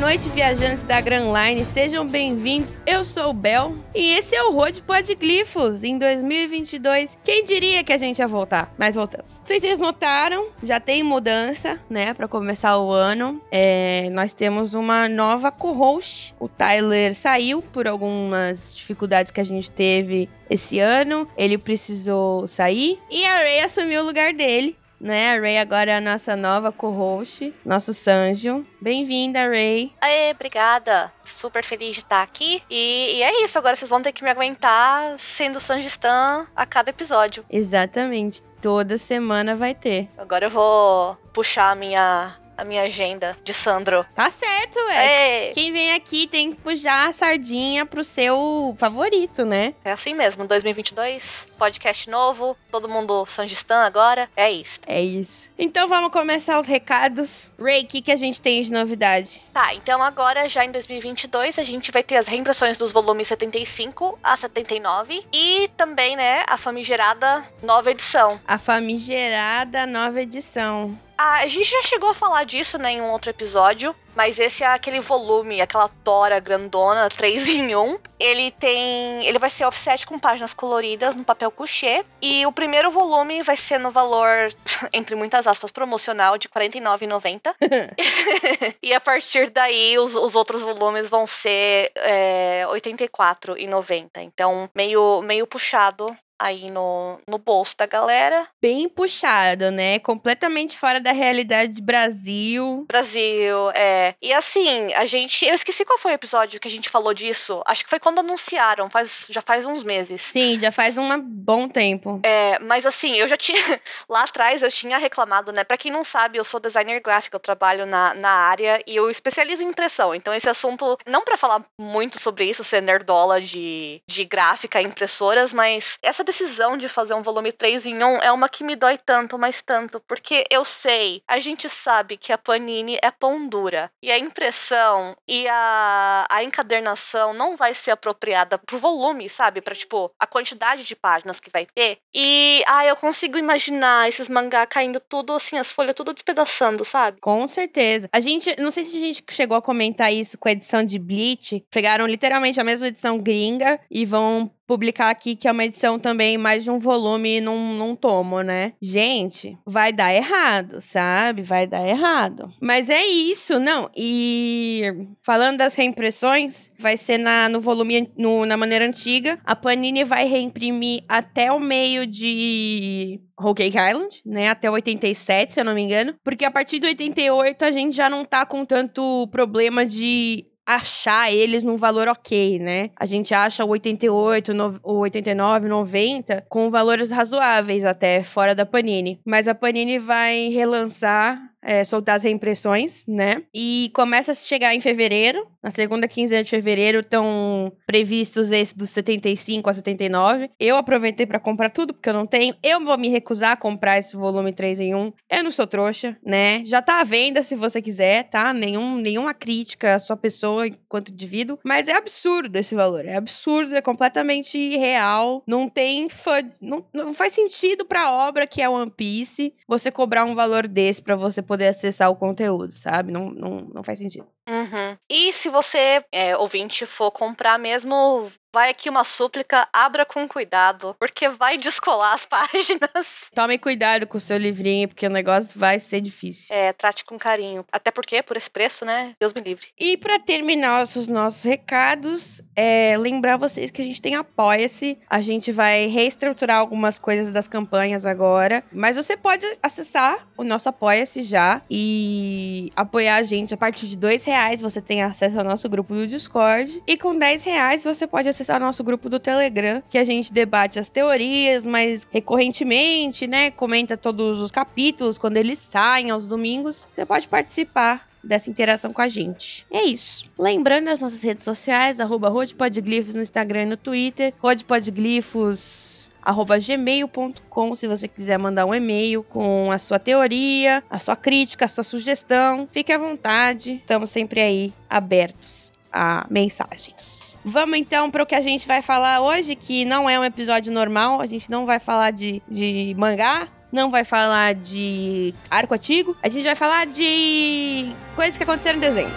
noite, viajantes da Grand Line, sejam bem-vindos. Eu sou o Bel e esse é o Road Podglifos em 2022. Quem diria que a gente ia voltar? Mas voltamos. Vocês notaram, já tem mudança, né, para começar o ano. É, nós temos uma nova co-host. O Tyler saiu por algumas dificuldades que a gente teve esse ano. Ele precisou sair e a Ray assumiu o lugar dele né? A Ray agora é a nossa nova co-host, nosso Sanjo. Bem-vinda, Ray. Aê, obrigada. Super feliz de estar aqui. E, e, é isso, agora vocês vão ter que me aguentar sendo Sanjistan a cada episódio. Exatamente. Toda semana vai ter. Agora eu vou puxar a minha a minha agenda de Sandro. Tá certo, ué. É. Quem vem aqui tem que puxar a sardinha pro seu favorito, né? É assim mesmo, 2022, podcast novo, todo mundo Sanjistan agora, é isso. É isso. Então vamos começar os recados. Ray, o que, que a gente tem de novidade? Tá, então agora já em 2022 a gente vai ter as reimpressões dos volumes 75 a 79 e também, né, a famigerada nova edição. A famigerada nova edição. A gente já chegou a falar disso, né, em um outro episódio, mas esse é aquele volume, aquela tora grandona, 3 em 1. Ele tem. Ele vai ser offset com páginas coloridas no papel couché. E o primeiro volume vai ser no valor, entre muitas aspas, promocional de R$ 49,90. e a partir daí, os, os outros volumes vão ser é, R$ 84,90. Então, meio, meio puxado aí no, no bolso da galera. Bem puxado, né? Completamente fora da realidade do Brasil. Brasil, é. E assim, a gente. Eu esqueci qual foi o episódio que a gente falou disso. Acho que foi quando anunciaram, faz, já faz uns meses. Sim, já faz um bom tempo. É, mas assim, eu já tinha. Lá atrás eu tinha reclamado, né? Pra quem não sabe, eu sou designer gráfico, eu trabalho na, na área e eu especializo em impressão. Então, esse assunto, não para falar muito sobre isso, ser nerdola de, de gráfica e impressoras, mas essa decisão de fazer um volume 3 em 1 é uma que me dói tanto, mas tanto, porque eu sei, a gente sabe que a Panini é pão dura e a impressão e a, a encadernação não vai ser apropriada pro volume, sabe? Pra, tipo, a quantidade de páginas que vai ter. E, ah, eu consigo imaginar esses mangá caindo tudo, assim, as folhas tudo despedaçando, sabe? Com certeza. A gente, não sei se a gente chegou a comentar isso com a edição de Bleach. Pegaram literalmente a mesma edição gringa e vão publicar aqui que é uma edição também mais de um volume num, num tomo, né? Gente, vai dar errado, sabe? Vai dar errado. Mas é isso, não. E falando das reimpressões, vai ser na, no volume, no, na maneira antiga. A Panini vai reimprimir até o meio de Whole Island, né? Até 87, se eu não me engano. Porque a partir de 88 a gente já não tá com tanto problema de achar eles num valor ok, né? A gente acha o 88, no, o 89, 90 com valores razoáveis até fora da Panini. Mas a Panini vai relançar é, soltar as reimpressões, né? E começa a chegar em fevereiro. Na segunda quinzena de fevereiro estão previstos esses dos 75 a 79. Eu aproveitei para comprar tudo, porque eu não tenho. Eu vou me recusar a comprar esse volume 3 em 1. Eu não sou trouxa, né? Já tá à venda se você quiser, tá? Nenhum, nenhuma crítica à sua pessoa enquanto indivíduo. Mas é absurdo esse valor. É absurdo, é completamente irreal. Não tem fã. Não, não faz sentido pra obra que é One Piece você cobrar um valor desse para você poder acessar o conteúdo, sabe? Não, não, não faz sentido. Uhum. E se você, é, ouvinte, for comprar mesmo, vai aqui uma súplica, abra com cuidado, porque vai descolar as páginas. Tome cuidado com o seu livrinho, porque o negócio vai ser difícil. É, trate com carinho. Até porque, por esse preço, né? Deus me livre. E para terminar os nossos recados, é, lembrar vocês que a gente tem Apoia-se. A gente vai reestruturar algumas coisas das campanhas agora, mas você pode acessar o nosso Apoia-se já e apoiar a gente a partir de dois reais você tem acesso ao nosso grupo do Discord. E com 10 reais você pode acessar o nosso grupo do Telegram, que a gente debate as teorias mais recorrentemente, né? Comenta todos os capítulos quando eles saem aos domingos. Você pode participar dessa interação com a gente. É isso. Lembrando as nossas redes sociais, arroba Rodpodglifos no Instagram e no Twitter, Rodpodglifos arroba gmail.com se você quiser mandar um e-mail com a sua teoria, a sua crítica, a sua sugestão. Fique à vontade, estamos sempre aí abertos a mensagens. Vamos então para o que a gente vai falar hoje, que não é um episódio normal, a gente não vai falar de, de mangá, não vai falar de arco antigo, a gente vai falar de coisas que aconteceram em desenho.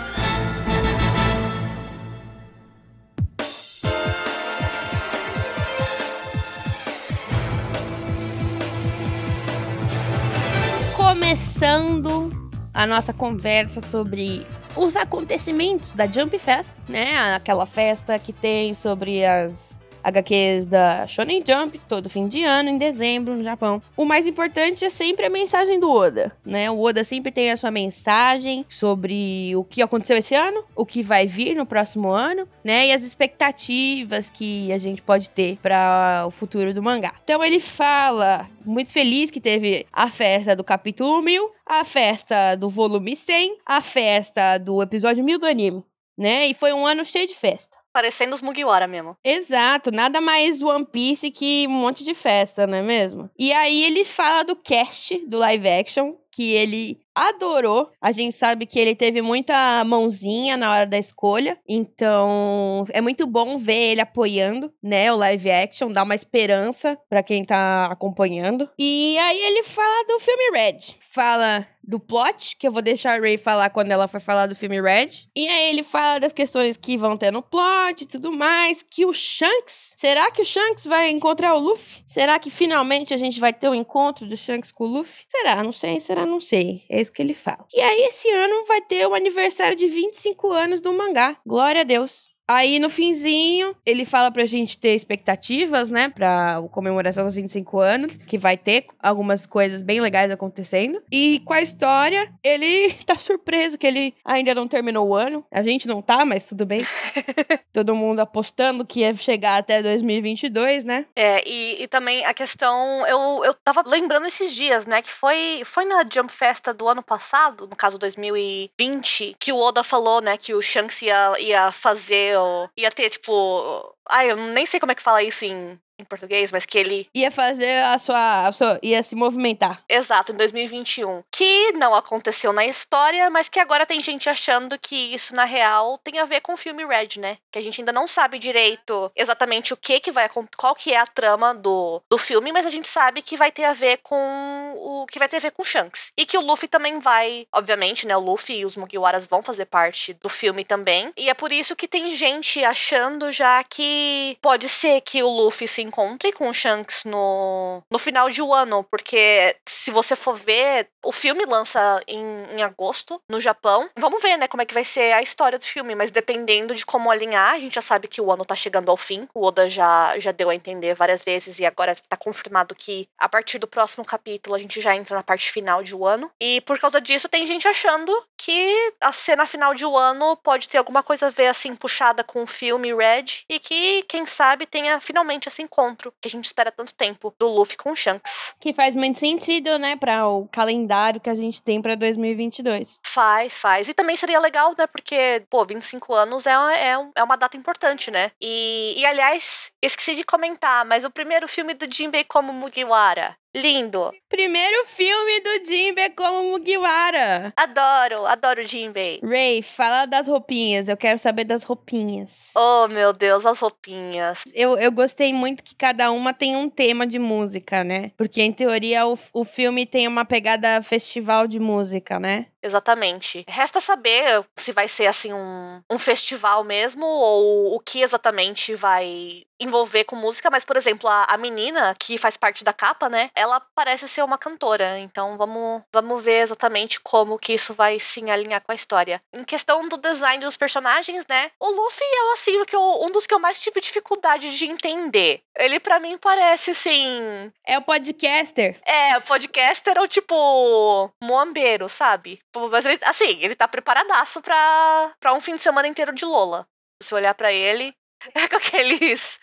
Começando a nossa conversa sobre os acontecimentos da Jump Fest, né? Aquela festa que tem sobre as HQs da Shonen Jump, todo fim de ano, em dezembro, no Japão. O mais importante é sempre a mensagem do Oda, né? O Oda sempre tem a sua mensagem sobre o que aconteceu esse ano, o que vai vir no próximo ano, né? E as expectativas que a gente pode ter para o futuro do mangá. Então ele fala, muito feliz que teve a festa do capítulo 1000, a festa do volume 100, a festa do episódio 1000 do anime, né? E foi um ano cheio de festa. Parecendo os Mugiwara mesmo. Exato, nada mais One Piece que um monte de festa, não é mesmo? E aí ele fala do cast do live action, que ele adorou. A gente sabe que ele teve muita mãozinha na hora da escolha, então é muito bom ver ele apoiando, né, o live action, dá uma esperança para quem tá acompanhando. E aí ele fala do filme Red, fala do plot, que eu vou deixar a Ray falar quando ela for falar do filme Red. E aí ele fala das questões que vão ter no plot e tudo mais, que o Shanks, será que o Shanks vai encontrar o Luffy? Será que finalmente a gente vai ter o um encontro do Shanks com o Luffy? Será? Não sei, será? Não sei. É isso que ele fala. E aí esse ano vai ter o aniversário de 25 anos do mangá. Glória a Deus. Aí no finzinho, ele fala pra gente ter expectativas, né, pra comemoração dos 25 anos, que vai ter algumas coisas bem legais acontecendo. E com a história, ele tá surpreso que ele ainda não terminou o ano. A gente não tá, mas tudo bem. Todo mundo apostando que ia chegar até 2022, né? É, e, e também a questão, eu, eu tava lembrando esses dias, né, que foi, foi na Jump Festa do ano passado, no caso 2020, que o Oda falou, né, que o Shanks ia, ia fazer ia ter, tipo. Ai, eu nem sei como é que fala isso em, em português, mas que ele. Ia fazer a sua, a sua. ia se movimentar. Exato, em 2021. Que não aconteceu na história, mas que agora tem gente achando que isso, na real, tem a ver com o filme Red, né? Que a gente ainda não sabe direito exatamente o que que vai qual que é a trama do, do filme, mas a gente sabe que vai ter a ver com o que vai ter a ver com Shanks. E que o Luffy também vai, obviamente, né? O Luffy e os Mugiwaras vão fazer parte do filme também. E é por isso que tem gente achando já que pode ser que o Luffy se encontre com o Shanks no, no final de um ano, porque se você for ver, o filme lança em, em agosto no Japão. Vamos ver, né, como é que vai ser a história do filme, mas dependendo de como alinhar, a gente já sabe que o ano tá chegando ao fim. O Oda já, já deu a entender várias vezes e agora tá confirmado que a partir do próximo capítulo a gente já entra na parte final de Wano. E por causa disso, tem gente achando que a cena final de Wano pode ter alguma coisa a ver, assim, puxada com o filme Red e que, quem sabe, tenha finalmente esse encontro que a gente espera tanto tempo do Luffy com o Shanks. Que faz muito sentido, né, para o calendário que a gente tem para 2022. Faz, faz. E também seria legal, né, porque, pô, 25 anos é, é, é uma data importante, né? E, e, aliás, esqueci de comentar, mas o primeiro filme do Jinbei como Mugiwara Lindo. Primeiro filme do Jinbei como Mugiwara. Adoro, adoro Jinbei. Ray, fala das roupinhas. Eu quero saber das roupinhas. Oh, meu Deus, as roupinhas. Eu, eu gostei muito que cada uma tem um tema de música, né? Porque, em teoria, o, o filme tem uma pegada festival de música, né? Exatamente. Resta saber se vai ser assim um, um festival mesmo ou o que exatamente vai envolver com música, mas, por exemplo, a, a menina que faz parte da capa, né? Ela parece ser uma cantora. Então vamos, vamos ver exatamente como que isso vai se alinhar com a história. Em questão do design dos personagens, né? O Luffy é assim, que eu, um dos que eu mais tive dificuldade de entender. Ele para mim parece assim. É o podcaster. É, o podcaster ou tipo. Moambeiro, sabe? Mas ele, assim, ele tá preparadaço pra, pra um fim de semana inteiro de Lola. Se olhar para ele, é com aqueles,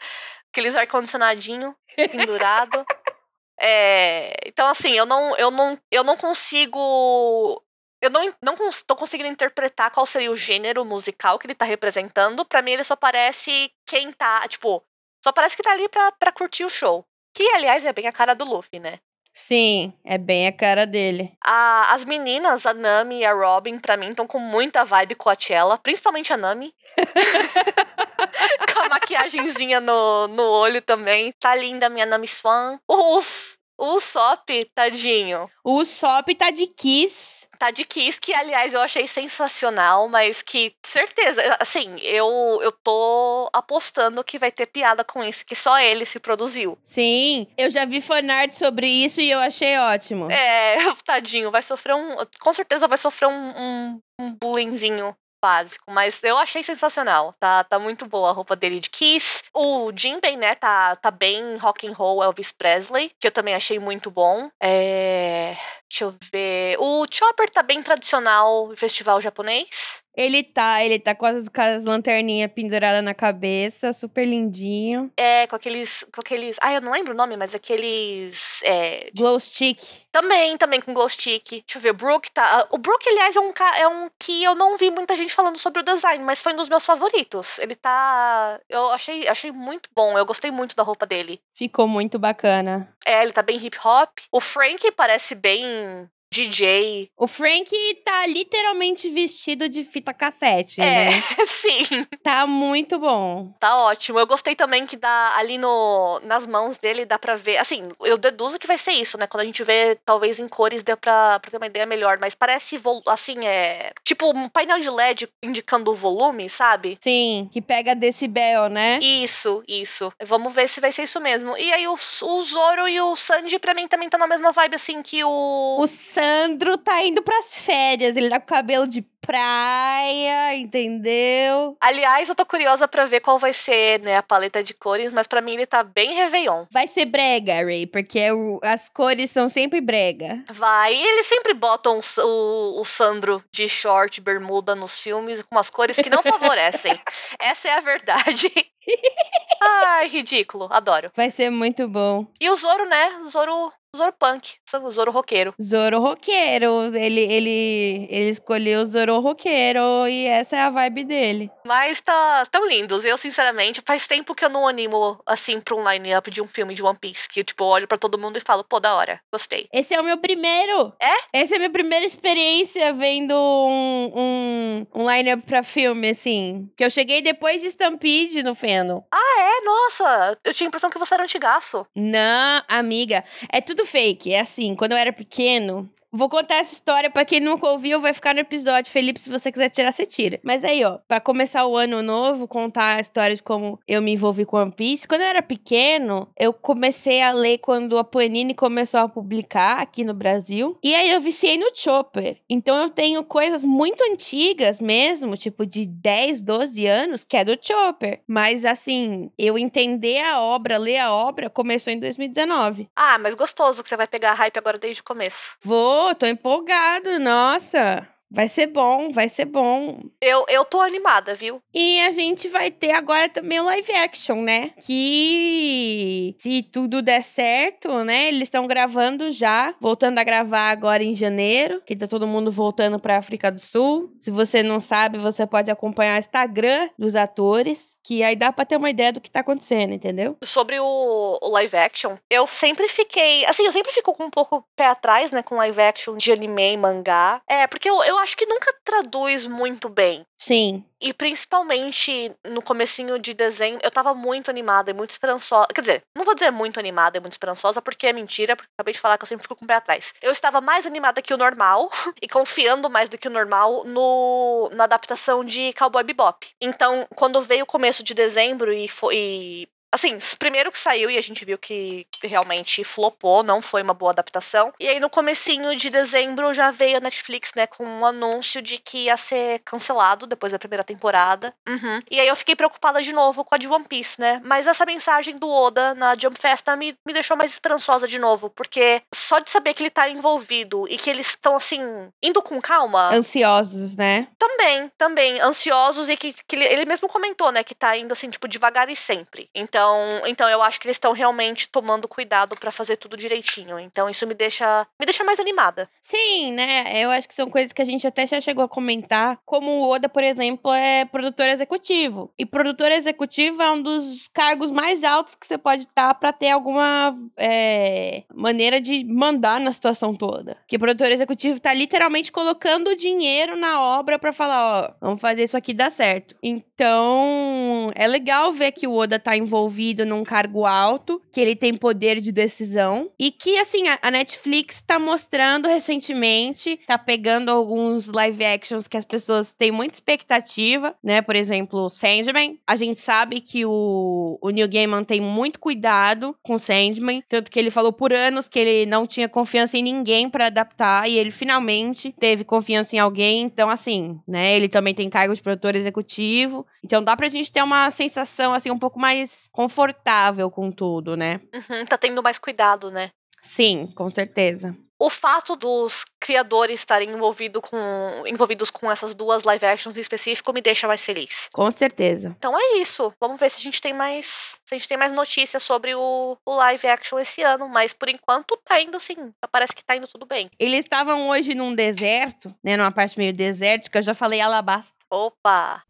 aqueles ar-condicionadinho pendurado. É, então, assim, eu não, eu não, eu não consigo. Eu não, não tô conseguindo interpretar qual seria o gênero musical que ele tá representando. Para mim, ele só parece quem tá. Tipo, só parece que tá ali pra, pra curtir o show. Que, aliás, é bem a cara do Luffy, né? Sim, é bem a cara dele. A, as meninas, a Nami e a Robin, pra mim, estão com muita vibe Coachella, principalmente a Nami. com a maquiagemzinha no, no olho também. Tá linda minha Nami Swan. Os, O Sop, tadinho. O Sop tá de Kiss. Tá de Kiss, que aliás eu achei sensacional, mas que certeza, assim, eu, eu tô apostando que vai ter piada com isso, que só ele se produziu. Sim, eu já vi fanart sobre isso e eu achei ótimo. É, tadinho, vai sofrer um. Com certeza vai sofrer um, um, um bullyingzinho básico, mas eu achei sensacional. Tá, tá muito boa a roupa dele de Kiss. O Jinbei, né, tá, tá bem rock and roll Elvis Presley, que eu também achei muito bom. É... Deixa eu ver. O Chopper tá bem tradicional festival japonês. Ele tá, ele tá com as, com as lanterninhas penduradas na cabeça, super lindinho. É, com aqueles. Com aqueles. Ah, eu não lembro o nome, mas aqueles. É... Glow stick. Também, também com glow stick. Deixa eu ver, o Brook tá. O Brook, aliás, é um, é um que eu não vi muita gente falando sobre o design, mas foi um dos meus favoritos. Ele tá. Eu achei, achei muito bom. Eu gostei muito da roupa dele. Ficou muito bacana. É, ele tá bem hip hop. O Frank parece bem Mm. DJ. O Frank tá literalmente vestido de fita cassete, É, né? sim. Tá muito bom. Tá ótimo. Eu gostei também que dá ali no, nas mãos dele, dá pra ver. Assim, eu deduzo que vai ser isso, né? Quando a gente vê, talvez em cores, dê pra, pra ter uma ideia melhor. Mas parece, assim, é. Tipo um painel de LED indicando o volume, sabe? Sim, que pega decibel, né? Isso, isso. Vamos ver se vai ser isso mesmo. E aí o, o Zoro e o Sanji, pra mim, também tá na mesma vibe, assim, que o. O Sandro tá indo pras férias, ele tá com cabelo de praia, entendeu? Aliás, eu tô curiosa pra ver qual vai ser, né, a paleta de cores, mas pra mim ele tá bem Réveillon. Vai ser brega, Ray, porque o- as cores são sempre brega. Vai. E eles sempre botam o, o, o Sandro de short, bermuda nos filmes com umas cores que não favorecem. Essa é a verdade. Ai, ridículo. Adoro. Vai ser muito bom. E o Zoro, né? Zoro, Zoro punk. O Zoro roqueiro. Zoro roqueiro, ele, ele, ele escolheu o Zoro roqueiro e essa é a vibe dele. Mas tá tão lindos. Eu, sinceramente, faz tempo que eu não animo, assim, pra um line-up de um filme de One Piece. Que, tipo, eu olho pra todo mundo e falo, pô, da hora. Gostei. Esse é o meu primeiro. É? Essa é a minha primeira experiência vendo um, um, um line-up pra filme, assim. Que eu cheguei depois de Stampede no Feno. É, nossa. Eu tinha a impressão que você era antigaço. Não, amiga, é tudo fake. É assim, quando eu era pequeno. Vou contar essa história pra quem nunca ouviu, vai ficar no episódio. Felipe, se você quiser tirar, você tira. Mas aí, ó, pra começar o ano novo, contar a história de como eu me envolvi com One Piece. Quando eu era pequeno, eu comecei a ler quando a Panini começou a publicar aqui no Brasil. E aí eu viciei no Chopper. Então eu tenho coisas muito antigas mesmo, tipo de 10, 12 anos, que é do Chopper. Mas assim, eu entender a obra, ler a obra, começou em 2019. Ah, mas gostoso que você vai pegar a hype agora desde o começo. Vou, tô empolgado, nossa. Vai ser bom, vai ser bom. Eu, eu tô animada, viu? E a gente vai ter agora também o live action, né? Que se tudo der certo, né? Eles estão gravando já, voltando a gravar agora em janeiro, que tá todo mundo voltando pra África do Sul. Se você não sabe, você pode acompanhar o Instagram dos atores, que aí dá pra ter uma ideia do que tá acontecendo, entendeu? Sobre o, o live action, eu sempre fiquei. Assim, eu sempre fico com um pouco pé atrás, né? Com live action de anime e mangá. É, porque eu, eu acho que nunca traduz muito bem. Sim. E principalmente no comecinho de dezembro, eu tava muito animada e muito esperançosa. Quer dizer, não vou dizer muito animada e muito esperançosa, porque é mentira, porque acabei de falar que eu sempre fico com o pé atrás. Eu estava mais animada que o normal e confiando mais do que o normal no, na adaptação de Cowboy Bebop. Então, quando veio o começo de dezembro e foi. Assim, primeiro que saiu e a gente viu que realmente flopou, não foi uma boa adaptação. E aí no comecinho de dezembro já veio a Netflix, né, com um anúncio de que ia ser cancelado depois da primeira temporada. Uhum. E aí eu fiquei preocupada de novo com a de One Piece, né? Mas essa mensagem do Oda na Jump Festa me, me deixou mais esperançosa de novo, porque só de saber que ele tá envolvido e que eles estão, assim, indo com calma. Ansiosos, né? Também, também, ansiosos e que, que ele, ele mesmo comentou, né, que tá indo assim, tipo, devagar e sempre. Então, então eu acho que eles estão realmente tomando cuidado pra fazer tudo direitinho. Então isso me deixa, me deixa mais animada. Sim, né? Eu acho que são coisas que a gente até já chegou a comentar. Como o Oda, por exemplo, é produtor executivo. E produtor executivo é um dos cargos mais altos que você pode estar pra ter alguma é, maneira de mandar na situação toda. O produtor executivo tá literalmente colocando dinheiro na obra pra falar, ó, vamos fazer isso aqui dar certo. Então, é legal ver que o Oda tá envolvido envolvido num cargo alto, que ele tem poder de decisão e que assim a, Netflix tá mostrando recentemente, tá pegando alguns live actions que as pessoas têm muita expectativa, né? Por exemplo, Sandman. A gente sabe que o, o Neil Gaiman tem muito cuidado com Sandman, tanto que ele falou por anos que ele não tinha confiança em ninguém para adaptar e ele finalmente teve confiança em alguém. Então, assim, né? Ele também tem cargo de produtor executivo. Então dá pra gente ter uma sensação assim um pouco mais confortável com tudo, né? Uhum, tá tendo mais cuidado, né? Sim, com certeza o fato dos criadores estarem envolvido com, envolvidos com essas duas live actions em específico me deixa mais feliz. Com certeza. Então é isso. Vamos ver se a gente tem mais. Se a gente tem mais notícias sobre o, o live action esse ano. Mas por enquanto tá indo assim. Parece que tá indo tudo bem. Eles estavam hoje num deserto, né? Numa parte meio desértica. Eu já falei alabasta. Opa!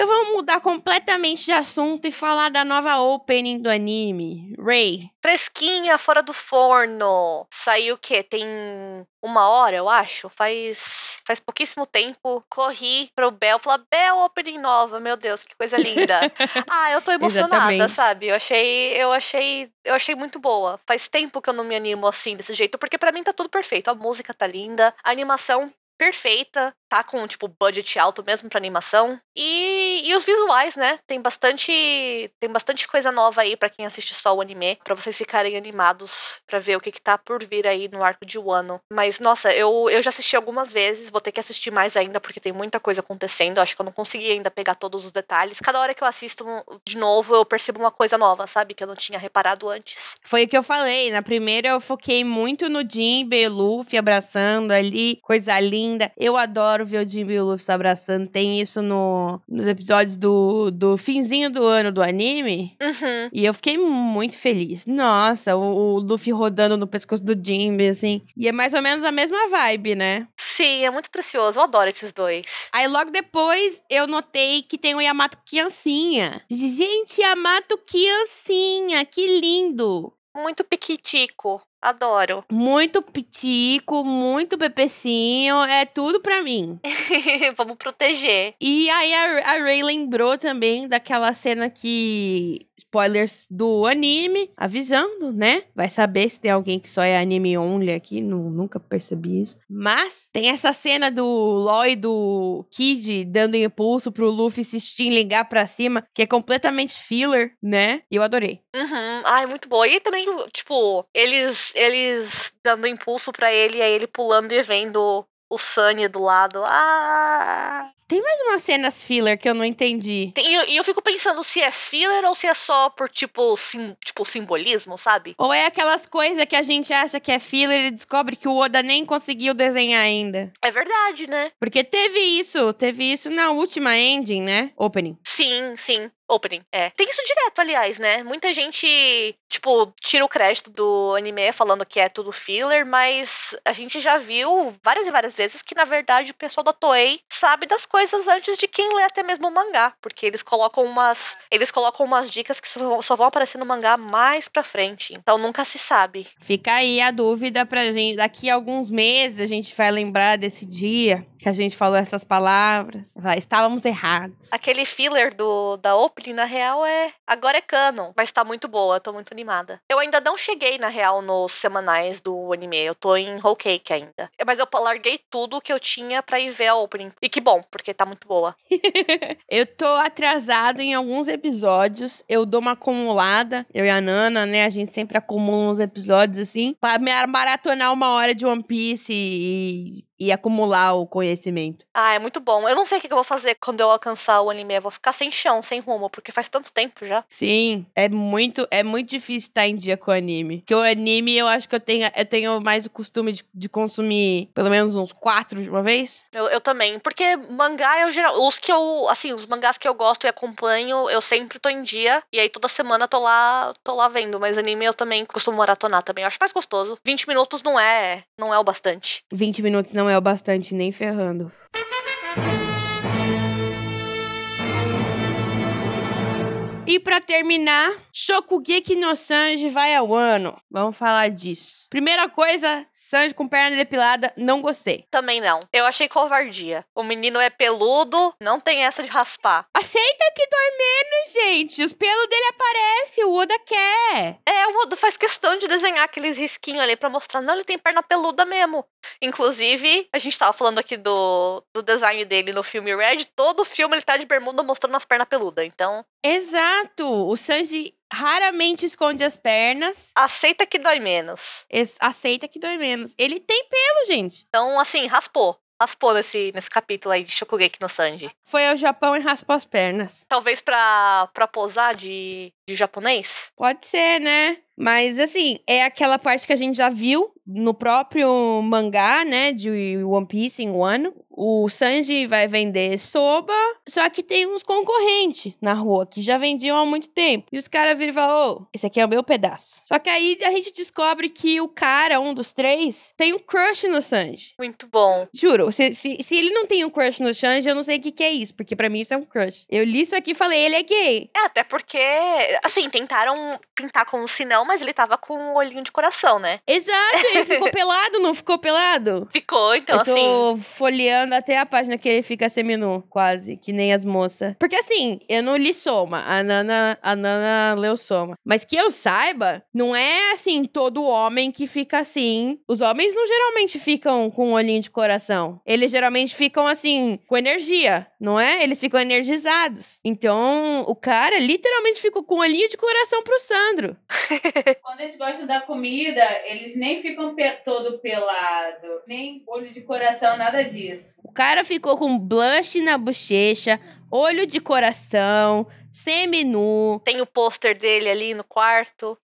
Então vamos mudar completamente de assunto e falar da nova opening do anime. Ray. Fresquinha, fora do forno. Saiu o quê? Tem uma hora, eu acho. Faz faz pouquíssimo tempo. Corri pro Bel, falar, Bel, opening nova. Meu Deus, que coisa linda. ah, eu tô emocionada, sabe? Eu achei, eu achei, eu achei muito boa. Faz tempo que eu não me animo assim desse jeito, porque para mim tá tudo perfeito. A música tá linda, a animação perfeita, tá com, tipo, budget alto mesmo pra animação. E, e os visuais, né? Tem bastante tem bastante coisa nova aí para quem assiste só o anime, para vocês ficarem animados para ver o que que tá por vir aí no arco de Wano. Mas, nossa, eu, eu já assisti algumas vezes, vou ter que assistir mais ainda, porque tem muita coisa acontecendo. Acho que eu não consegui ainda pegar todos os detalhes. Cada hora que eu assisto de novo, eu percebo uma coisa nova, sabe? Que eu não tinha reparado antes. Foi o que eu falei. Na primeira, eu foquei muito no Jim Luffy abraçando ali, coisa linda. Eu adoro ver o Jimmy e o Luffy se abraçando. Tem isso no, nos episódios do, do finzinho do ano do anime. Uhum. E eu fiquei muito feliz. Nossa, o, o Luffy rodando no pescoço do Jimmy, assim. E é mais ou menos a mesma vibe, né? Sim, é muito precioso. Eu adoro esses dois. Aí logo depois eu notei que tem o Yamato criancinha. Gente, Yamato criancinha, que lindo! Muito piquitico. Adoro. Muito pitico, muito pepecinho, é tudo pra mim. Vamos proteger. E aí a, a Ray lembrou também daquela cena que. Spoilers do anime, avisando, né? Vai saber se tem alguém que só é anime only aqui, não, nunca percebi isso. Mas tem essa cena do Lloyd do Kid dando impulso pro Luffy se ligar pra cima, que é completamente filler, né? E eu adorei. Uhum. Ai, muito boa. E também, tipo, eles eles dando impulso para ele, e aí ele pulando e vendo o Sunny do lado. Ah! Tem mais umas cenas filler que eu não entendi. E eu, eu, fico pensando se é filler ou se é só por, tipo, sim, tipo simbolismo, sabe? Ou é aquelas coisas que a gente acha que é filler e descobre que o Oda nem conseguiu desenhar ainda. É verdade, né? Porque teve isso, teve isso na última ending, né? Opening. Sim, sim. Opening, é. Tem isso direto, aliás, né? Muita gente, tipo, tira o crédito do anime falando que é tudo filler, mas a gente já viu várias e várias vezes que, na verdade, o pessoal da Toei sabe das coisas antes de quem lê até mesmo o mangá, porque eles colocam umas, eles colocam umas dicas que só, só vão aparecer no mangá mais pra frente. Então nunca se sabe. Fica aí a dúvida pra gente. Daqui a alguns meses a gente vai lembrar desse dia que a gente falou essas palavras. Vai, estávamos errados. Aquele filler do da opening, na real, é. Agora é canon, mas tá muito boa, tô muito animada. Eu ainda não cheguei, na real, nos semanais do anime. Eu tô em Whole Cake ainda. Mas eu larguei tudo que eu tinha pra ir ver a opening. E que bom, porque tá muito boa. eu tô atrasada em alguns episódios. Eu dou uma acumulada. Eu e a Nana, né? A gente sempre acumula uns episódios assim. Pra maratonar uma hora de One Piece e e acumular o conhecimento. Ah, é muito bom. Eu não sei o que eu vou fazer quando eu alcançar o anime. Eu vou ficar sem chão, sem rumo, porque faz tanto tempo já. Sim, é muito, é muito difícil estar em dia com o anime. Porque o anime, eu acho que eu tenho, eu tenho mais o costume de, de consumir pelo menos uns quatro de uma vez. Eu, eu também. Porque mangá, eu geral. Os que eu. Assim, os mangás que eu gosto e acompanho, eu sempre tô em dia. E aí toda semana tô lá, tô lá vendo. Mas anime eu também costumo maratonar também. Eu acho mais gostoso. 20 minutos não é, não é o bastante. 20 minutos não é o bastante, nem ferrando. E para terminar, Shokugeki no Sanji vai ao ano. Vamos falar disso. Primeira coisa, Sanji com perna depilada, não gostei. Também não. Eu achei covardia. O menino é peludo, não tem essa de raspar. Aceita que dói menos, gente. Os pelos dele aparecem, o Oda quer. É, o Oda faz questão de desenhar aqueles risquinhos ali pra mostrar, não, ele tem perna peluda mesmo. Inclusive, a gente tava falando aqui do, do design dele no filme Red, todo filme ele tá de bermuda mostrando as pernas peludas, então... Exato. O Sanji raramente esconde as pernas. Aceita que dói menos. Es- aceita que dói menos. Ele tem pelo, gente. Então, assim, raspou. Raspou nesse, nesse capítulo aí de Shokugeki no Sanji. Foi ao Japão e raspou as pernas. Talvez pra, pra posar de, de japonês? Pode ser, né? Mas assim, é aquela parte que a gente já viu no próprio mangá, né, de One Piece em Wano. O Sanji vai vender soba, só que tem uns concorrentes na rua que já vendiam há muito tempo. E os caras viram e falam: Ô, esse aqui é o meu pedaço. Só que aí a gente descobre que o cara, um dos três, tem um crush no Sanji. Muito bom. Juro, se, se, se ele não tem um crush no Sanji, eu não sei o que, que é isso, porque pra mim isso é um crush. Eu li isso aqui e falei: ele é gay. É, até porque, assim, tentaram pintar como se não, mas ele tava com um olhinho de coração, né? Exato, ele ficou pelado, não ficou pelado? Ficou, então, eu tô assim. folheando até a página que ele fica seminu, quase, que nem as moças. Porque assim, eu não li Soma, a Nana, a Nana leu Soma. Mas que eu saiba, não é assim todo homem que fica assim. Os homens não geralmente ficam com um olhinho de coração. Eles geralmente ficam assim, com energia, não é? Eles ficam energizados. Então, o cara literalmente ficou com um olhinho de coração pro Sandro. Quando eles gostam da comida, eles nem ficam pe- todo pelado, nem olho de coração, nada disso. O cara ficou com blush na bochecha, olho de coração, semi-nu. Tem o pôster dele ali no quarto.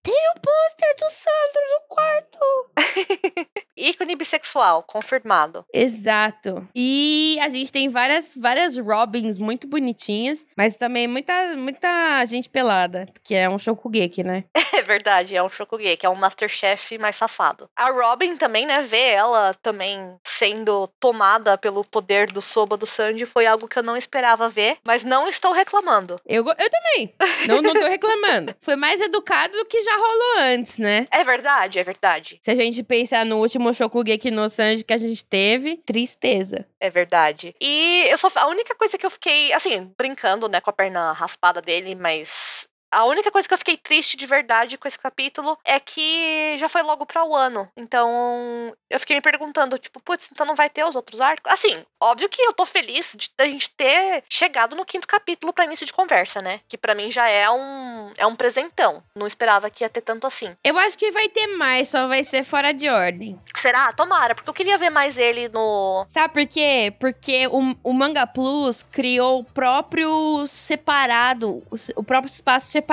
Pôster do Sandro no quarto. Ícone bissexual, confirmado. Exato. E a gente tem várias, várias Robins muito bonitinhas, mas também muita, muita gente pelada, porque é um Shokugeki, né? É verdade, é um Shokugeki, é um Masterchef mais safado. A Robin também, né, ver ela também sendo tomada pelo poder do Soba do Sanji foi algo que eu não esperava ver, mas não estou reclamando. Eu, eu também. Não, não tô reclamando. Foi mais educado do que já rolou antes, né? É verdade, é verdade. Se a gente pensar no último Shokugeki no Sanji que a gente teve, tristeza. É verdade. E eu só. A única coisa que eu fiquei, assim, brincando, né, com a perna raspada dele, mas. A única coisa que eu fiquei triste de verdade com esse capítulo é que já foi logo pra o ano. Então, eu fiquei me perguntando, tipo, putz, então não vai ter os outros arcos? Assim, óbvio que eu tô feliz de a gente ter chegado no quinto capítulo pra início de conversa, né? Que pra mim já é um é um presentão. Não esperava que ia ter tanto assim. Eu acho que vai ter mais, só vai ser fora de ordem. Será? Tomara, porque eu queria ver mais ele no Sabe por quê? Porque o, o Manga Plus criou o próprio separado, o, o próprio espaço separado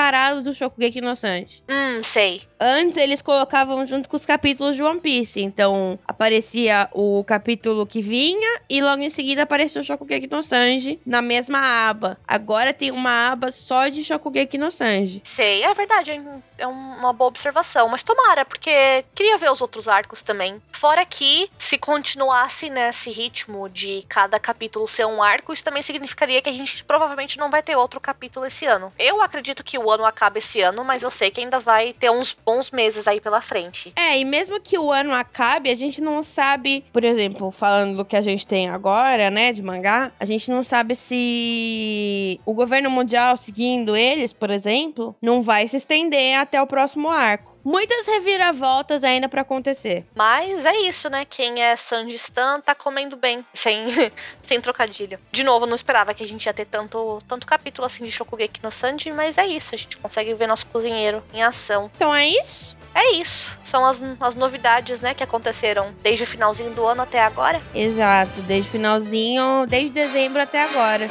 do Shokugeki no Sanji. Hum, sei. Antes eles colocavam junto com os capítulos de One Piece. Então aparecia o capítulo que vinha e logo em seguida aparecia o Shokugeki no Sanji na mesma aba. Agora tem uma aba só de Shokugeki no Sanji. Sei, é verdade, é é uma boa observação. Mas tomara, porque queria ver os outros arcos também. Fora que, se continuasse nesse ritmo de cada capítulo ser um arco, isso também significaria que a gente provavelmente não vai ter outro capítulo esse ano. Eu acredito que o ano acaba esse ano, mas eu sei que ainda vai ter uns bons meses aí pela frente. É, e mesmo que o ano acabe, a gente não sabe, por exemplo, falando do que a gente tem agora, né, de mangá, a gente não sabe se o governo mundial, seguindo eles, por exemplo, não vai se estender até o próximo arco. Muitas reviravoltas ainda pra acontecer. Mas é isso, né? Quem é Sanji Stan tá comendo bem, sem, sem trocadilho. De novo, eu não esperava que a gente ia ter tanto, tanto capítulo assim de Shokugeki no Sanji, mas é isso, a gente consegue ver nosso cozinheiro em ação. Então é isso? É isso. São as, as novidades, né, que aconteceram desde o finalzinho do ano até agora. Exato, desde o finalzinho, desde dezembro até agora.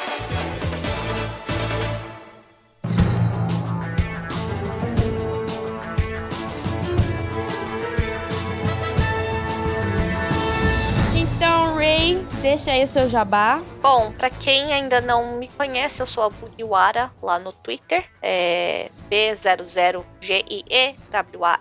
Deixa aí o seu jabá. Bom, pra quem ainda não me conhece, eu sou a Bugiwara lá no Twitter. É B00GIEWARA.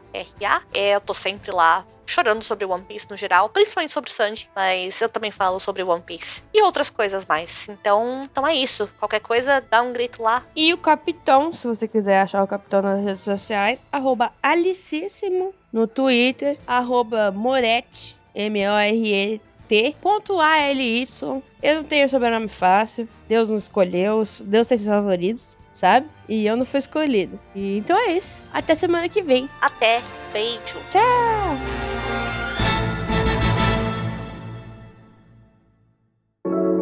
É, eu tô sempre lá chorando sobre One Piece no geral, principalmente sobre Sanji, mas eu também falo sobre One Piece e outras coisas mais. Então, então é isso. Qualquer coisa, dá um grito lá. E o Capitão, se você quiser achar o Capitão nas redes sociais, arroba Alicíssimo no Twitter, arroba Moretti, M-O-R-E-T, ponto A-L-Y. Eu não tenho sobrenome fácil, Deus não escolheu, Deus tem seus favoritos, sabe? E eu não fui escolhido. E, então é isso. Até semana que vem. Até. Beijo. Tchau!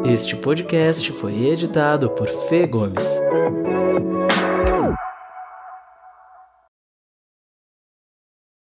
Este podcast foi editado por Fê Gomes.